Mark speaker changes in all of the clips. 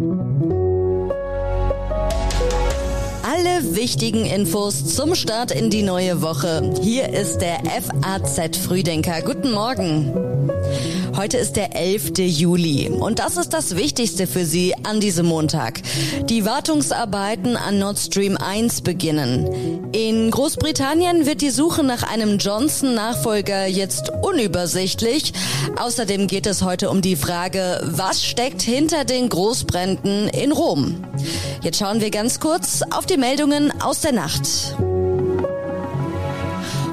Speaker 1: Alle wichtigen Infos zum Start in die neue Woche. Hier ist der FAZ Frühdenker. Guten Morgen. Heute ist der 11. Juli und das ist das Wichtigste für Sie an diesem Montag. Die Wartungsarbeiten an Nord Stream 1 beginnen. In Großbritannien wird die Suche nach einem Johnson-Nachfolger jetzt unübersichtlich. Außerdem geht es heute um die Frage, was steckt hinter den Großbränden in Rom? Jetzt schauen wir ganz kurz auf die Meldungen aus der Nacht.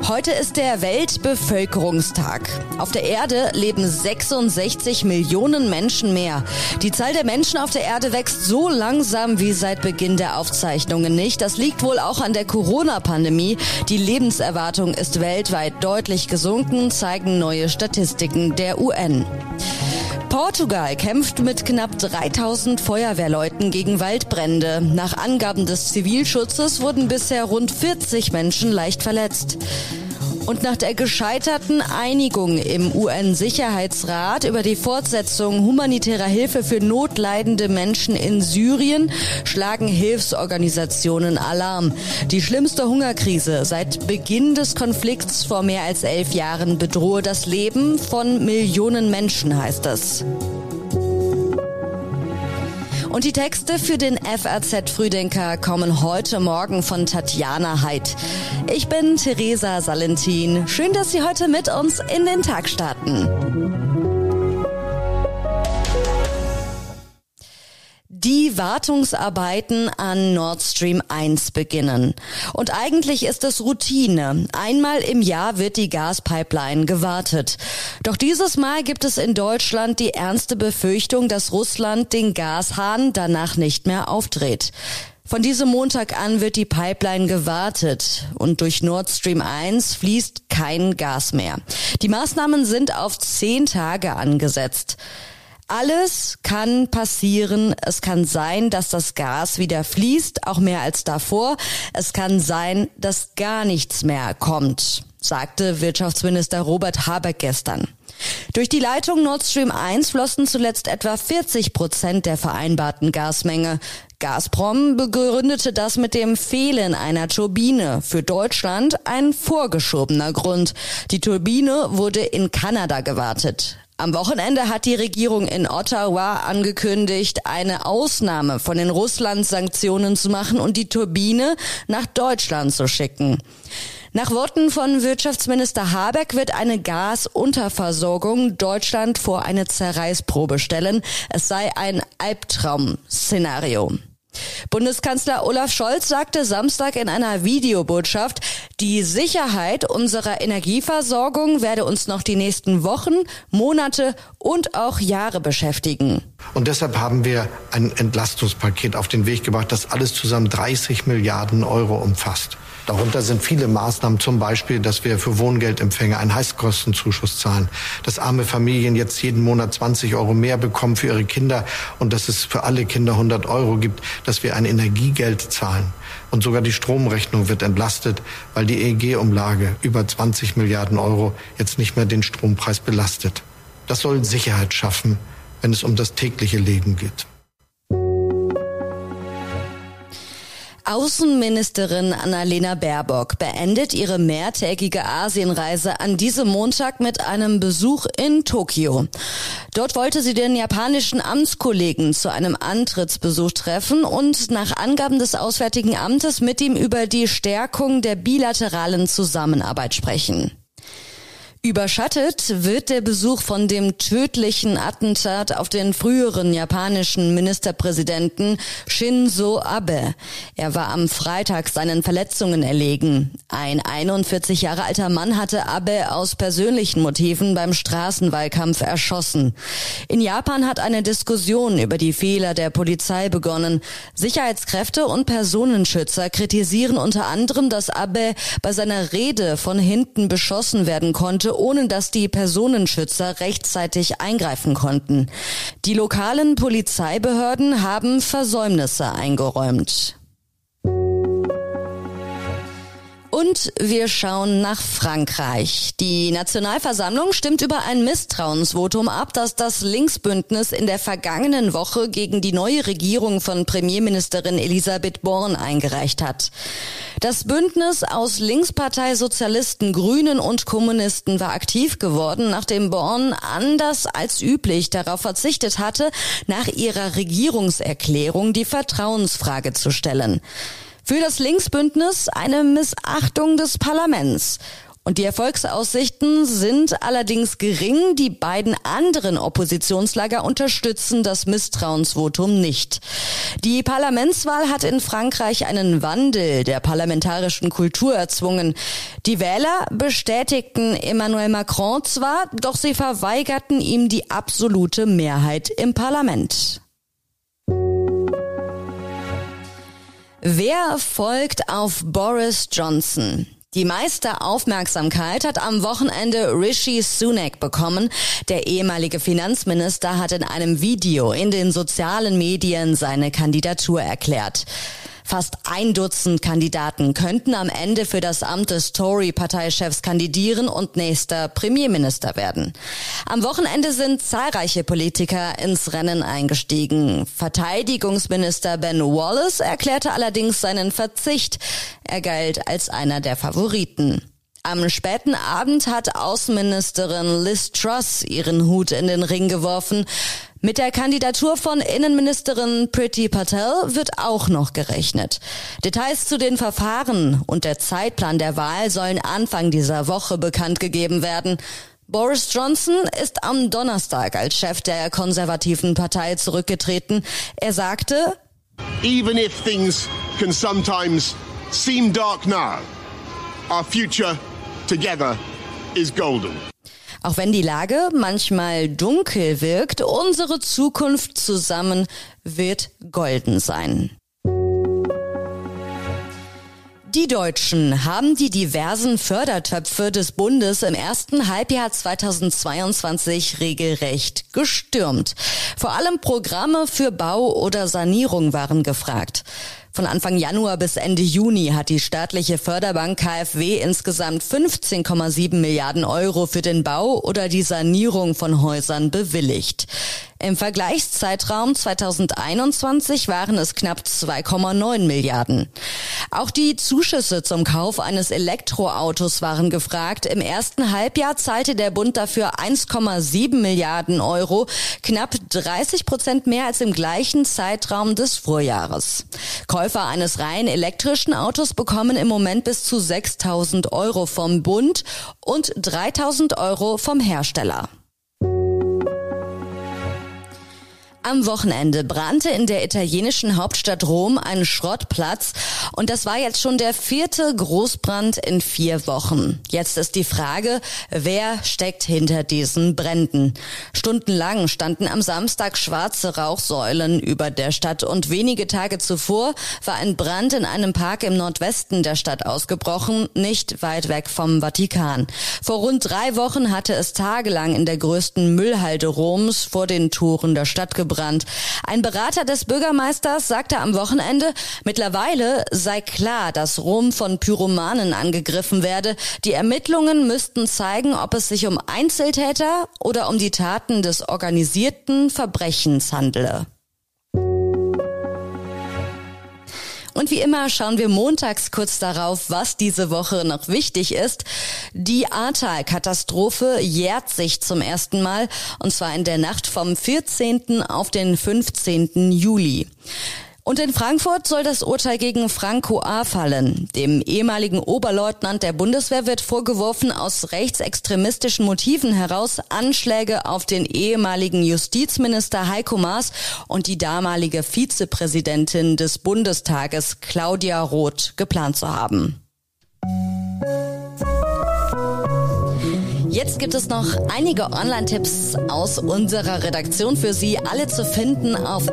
Speaker 1: Heute ist der Weltbevölkerungstag. Auf der Erde leben 66 Millionen Menschen mehr. Die Zahl der Menschen auf der Erde wächst so langsam wie seit Beginn der Aufzeichnungen nicht. Das liegt wohl auch an der Corona-Pandemie. Die Lebenserwartung ist weltweit deutlich gesunken, zeigen neue Statistiken der UN. Portugal kämpft mit knapp 3000 Feuerwehrleuten gegen Waldbrände. Nach Angaben des Zivilschutzes wurden bisher rund 40 Menschen leicht verletzt. Und nach der gescheiterten Einigung im UN-Sicherheitsrat über die Fortsetzung humanitärer Hilfe für notleidende Menschen in Syrien schlagen Hilfsorganisationen Alarm. Die schlimmste Hungerkrise seit Beginn des Konflikts vor mehr als elf Jahren bedrohe das Leben von Millionen Menschen, heißt es. Und die Texte für den FAZ Frühdenker kommen heute Morgen von Tatjana Heid. Ich bin Theresa Salentin. Schön, dass Sie heute mit uns in den Tag starten. Die Wartungsarbeiten an Nord Stream 1 beginnen. Und eigentlich ist es Routine. Einmal im Jahr wird die Gaspipeline gewartet. Doch dieses Mal gibt es in Deutschland die ernste Befürchtung, dass Russland den Gashahn danach nicht mehr aufdreht. Von diesem Montag an wird die Pipeline gewartet und durch Nord Stream 1 fließt kein Gas mehr. Die Maßnahmen sind auf zehn Tage angesetzt. Alles kann passieren. Es kann sein, dass das Gas wieder fließt, auch mehr als davor. Es kann sein, dass gar nichts mehr kommt, sagte Wirtschaftsminister Robert Habeck gestern. Durch die Leitung Nord Stream 1 flossen zuletzt etwa 40 Prozent der vereinbarten Gasmenge. Gazprom begründete das mit dem Fehlen einer Turbine. Für Deutschland ein vorgeschobener Grund. Die Turbine wurde in Kanada gewartet. Am Wochenende hat die Regierung in Ottawa angekündigt, eine Ausnahme von den Russland-Sanktionen zu machen und die Turbine nach Deutschland zu schicken. Nach Worten von Wirtschaftsminister Habeck wird eine Gasunterversorgung Deutschland vor eine Zerreißprobe stellen. Es sei ein Albtraum-Szenario. Bundeskanzler Olaf Scholz sagte Samstag in einer Videobotschaft, die Sicherheit unserer Energieversorgung werde uns noch die nächsten Wochen, Monate und auch Jahre beschäftigen.
Speaker 2: Und deshalb haben wir ein Entlastungspaket auf den Weg gebracht, das alles zusammen 30 Milliarden Euro umfasst. Darunter sind viele Maßnahmen, zum Beispiel, dass wir für Wohngeldempfänger einen Heizkostenzuschuss zahlen, dass arme Familien jetzt jeden Monat 20 Euro mehr bekommen für ihre Kinder und dass es für alle Kinder 100 Euro gibt, dass wir ein Energiegeld zahlen. Und sogar die Stromrechnung wird entlastet, weil die EEG-Umlage über 20 Milliarden Euro jetzt nicht mehr den Strompreis belastet. Das soll Sicherheit schaffen, wenn es um das tägliche Leben geht.
Speaker 1: Außenministerin Annalena Baerbock beendet ihre mehrtägige Asienreise an diesem Montag mit einem Besuch in Tokio. Dort wollte sie den japanischen Amtskollegen zu einem Antrittsbesuch treffen und nach Angaben des Auswärtigen Amtes mit ihm über die Stärkung der bilateralen Zusammenarbeit sprechen. Überschattet wird der Besuch von dem tödlichen Attentat auf den früheren japanischen Ministerpräsidenten Shinzo Abe. Er war am Freitag seinen Verletzungen erlegen. Ein 41 Jahre alter Mann hatte Abe aus persönlichen Motiven beim Straßenwahlkampf erschossen. In Japan hat eine Diskussion über die Fehler der Polizei begonnen. Sicherheitskräfte und Personenschützer kritisieren unter anderem, dass Abe bei seiner Rede von hinten beschossen werden konnte ohne dass die Personenschützer rechtzeitig eingreifen konnten. Die lokalen Polizeibehörden haben Versäumnisse eingeräumt. Und wir schauen nach Frankreich. Die Nationalversammlung stimmt über ein Misstrauensvotum ab, das das Linksbündnis in der vergangenen Woche gegen die neue Regierung von Premierministerin Elisabeth Born eingereicht hat. Das Bündnis aus Linkspartei, Sozialisten, Grünen und Kommunisten war aktiv geworden, nachdem Born anders als üblich darauf verzichtet hatte, nach ihrer Regierungserklärung die Vertrauensfrage zu stellen. Für das Linksbündnis eine Missachtung des Parlaments. Und die Erfolgsaussichten sind allerdings gering. Die beiden anderen Oppositionslager unterstützen das Misstrauensvotum nicht. Die Parlamentswahl hat in Frankreich einen Wandel der parlamentarischen Kultur erzwungen. Die Wähler bestätigten Emmanuel Macron zwar, doch sie verweigerten ihm die absolute Mehrheit im Parlament. Wer folgt auf Boris Johnson? Die meiste Aufmerksamkeit hat am Wochenende Rishi Sunak bekommen. Der ehemalige Finanzminister hat in einem Video in den sozialen Medien seine Kandidatur erklärt. Fast ein Dutzend Kandidaten könnten am Ende für das Amt des Tory-Parteichefs kandidieren und nächster Premierminister werden. Am Wochenende sind zahlreiche Politiker ins Rennen eingestiegen. Verteidigungsminister Ben Wallace erklärte allerdings seinen Verzicht. Er galt als einer der Favoriten. Am späten Abend hat Außenministerin Liz Truss ihren Hut in den Ring geworfen. Mit der Kandidatur von Innenministerin Priti Patel wird auch noch gerechnet. Details zu den Verfahren und der Zeitplan der Wahl sollen Anfang dieser Woche bekannt gegeben werden. Boris Johnson ist am Donnerstag als Chef der konservativen Partei zurückgetreten. Er sagte,
Speaker 3: Even if things can sometimes seem dark now, our future together is golden.
Speaker 1: Auch wenn die Lage manchmal dunkel wirkt, unsere Zukunft zusammen wird golden sein. Die Deutschen haben die diversen Fördertöpfe des Bundes im ersten Halbjahr 2022 regelrecht gestürmt. Vor allem Programme für Bau oder Sanierung waren gefragt. Von Anfang Januar bis Ende Juni hat die staatliche Förderbank KfW insgesamt 15,7 Milliarden Euro für den Bau oder die Sanierung von Häusern bewilligt. Im Vergleichszeitraum 2021 waren es knapp 2,9 Milliarden. Auch die Zuschüsse zum Kauf eines Elektroautos waren gefragt. Im ersten Halbjahr zahlte der Bund dafür 1,7 Milliarden Euro, knapp 30 Prozent mehr als im gleichen Zeitraum des Vorjahres. Käufer eines rein elektrischen Autos bekommen im Moment bis zu 6.000 Euro vom Bund und 3.000 Euro vom Hersteller. Am Wochenende brannte in der italienischen Hauptstadt Rom ein Schrottplatz und das war jetzt schon der vierte Großbrand in vier Wochen. Jetzt ist die Frage, wer steckt hinter diesen Bränden? Stundenlang standen am Samstag schwarze Rauchsäulen über der Stadt und wenige Tage zuvor war ein Brand in einem Park im Nordwesten der Stadt ausgebrochen, nicht weit weg vom Vatikan. Vor rund drei Wochen hatte es tagelang in der größten Müllhalde Roms vor den Toren der Stadt gebrannt abgebrannt. Ein Berater des Bürgermeisters sagte am Wochenende, mittlerweile sei klar, dass Rom von Pyromanen angegriffen werde. Die Ermittlungen müssten zeigen, ob es sich um Einzeltäter oder um die Taten des organisierten Verbrechens handele. Und wie immer schauen wir montags kurz darauf, was diese Woche noch wichtig ist. Die Ahrtal-Katastrophe jährt sich zum ersten Mal, und zwar in der Nacht vom 14. auf den 15. Juli. Und in Frankfurt soll das Urteil gegen Franco A. fallen. Dem ehemaligen Oberleutnant der Bundeswehr wird vorgeworfen, aus rechtsextremistischen Motiven heraus Anschläge auf den ehemaligen Justizminister Heiko Maas und die damalige Vizepräsidentin des Bundestages Claudia Roth geplant zu haben. Jetzt gibt es noch einige Online-Tipps aus unserer Redaktion für Sie, alle zu finden auf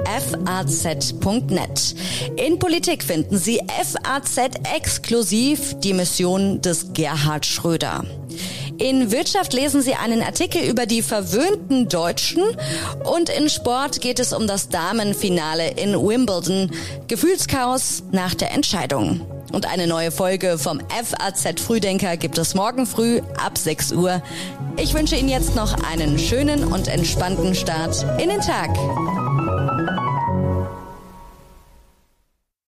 Speaker 1: faz.net. In Politik finden Sie FAZ exklusiv die Mission des Gerhard Schröder. In Wirtschaft lesen Sie einen Artikel über die verwöhnten Deutschen und in Sport geht es um das Damenfinale in Wimbledon. Gefühlschaos nach der Entscheidung. Und eine neue Folge vom FAZ Frühdenker gibt es morgen früh ab 6 Uhr. Ich wünsche Ihnen jetzt noch einen schönen und entspannten Start in den Tag.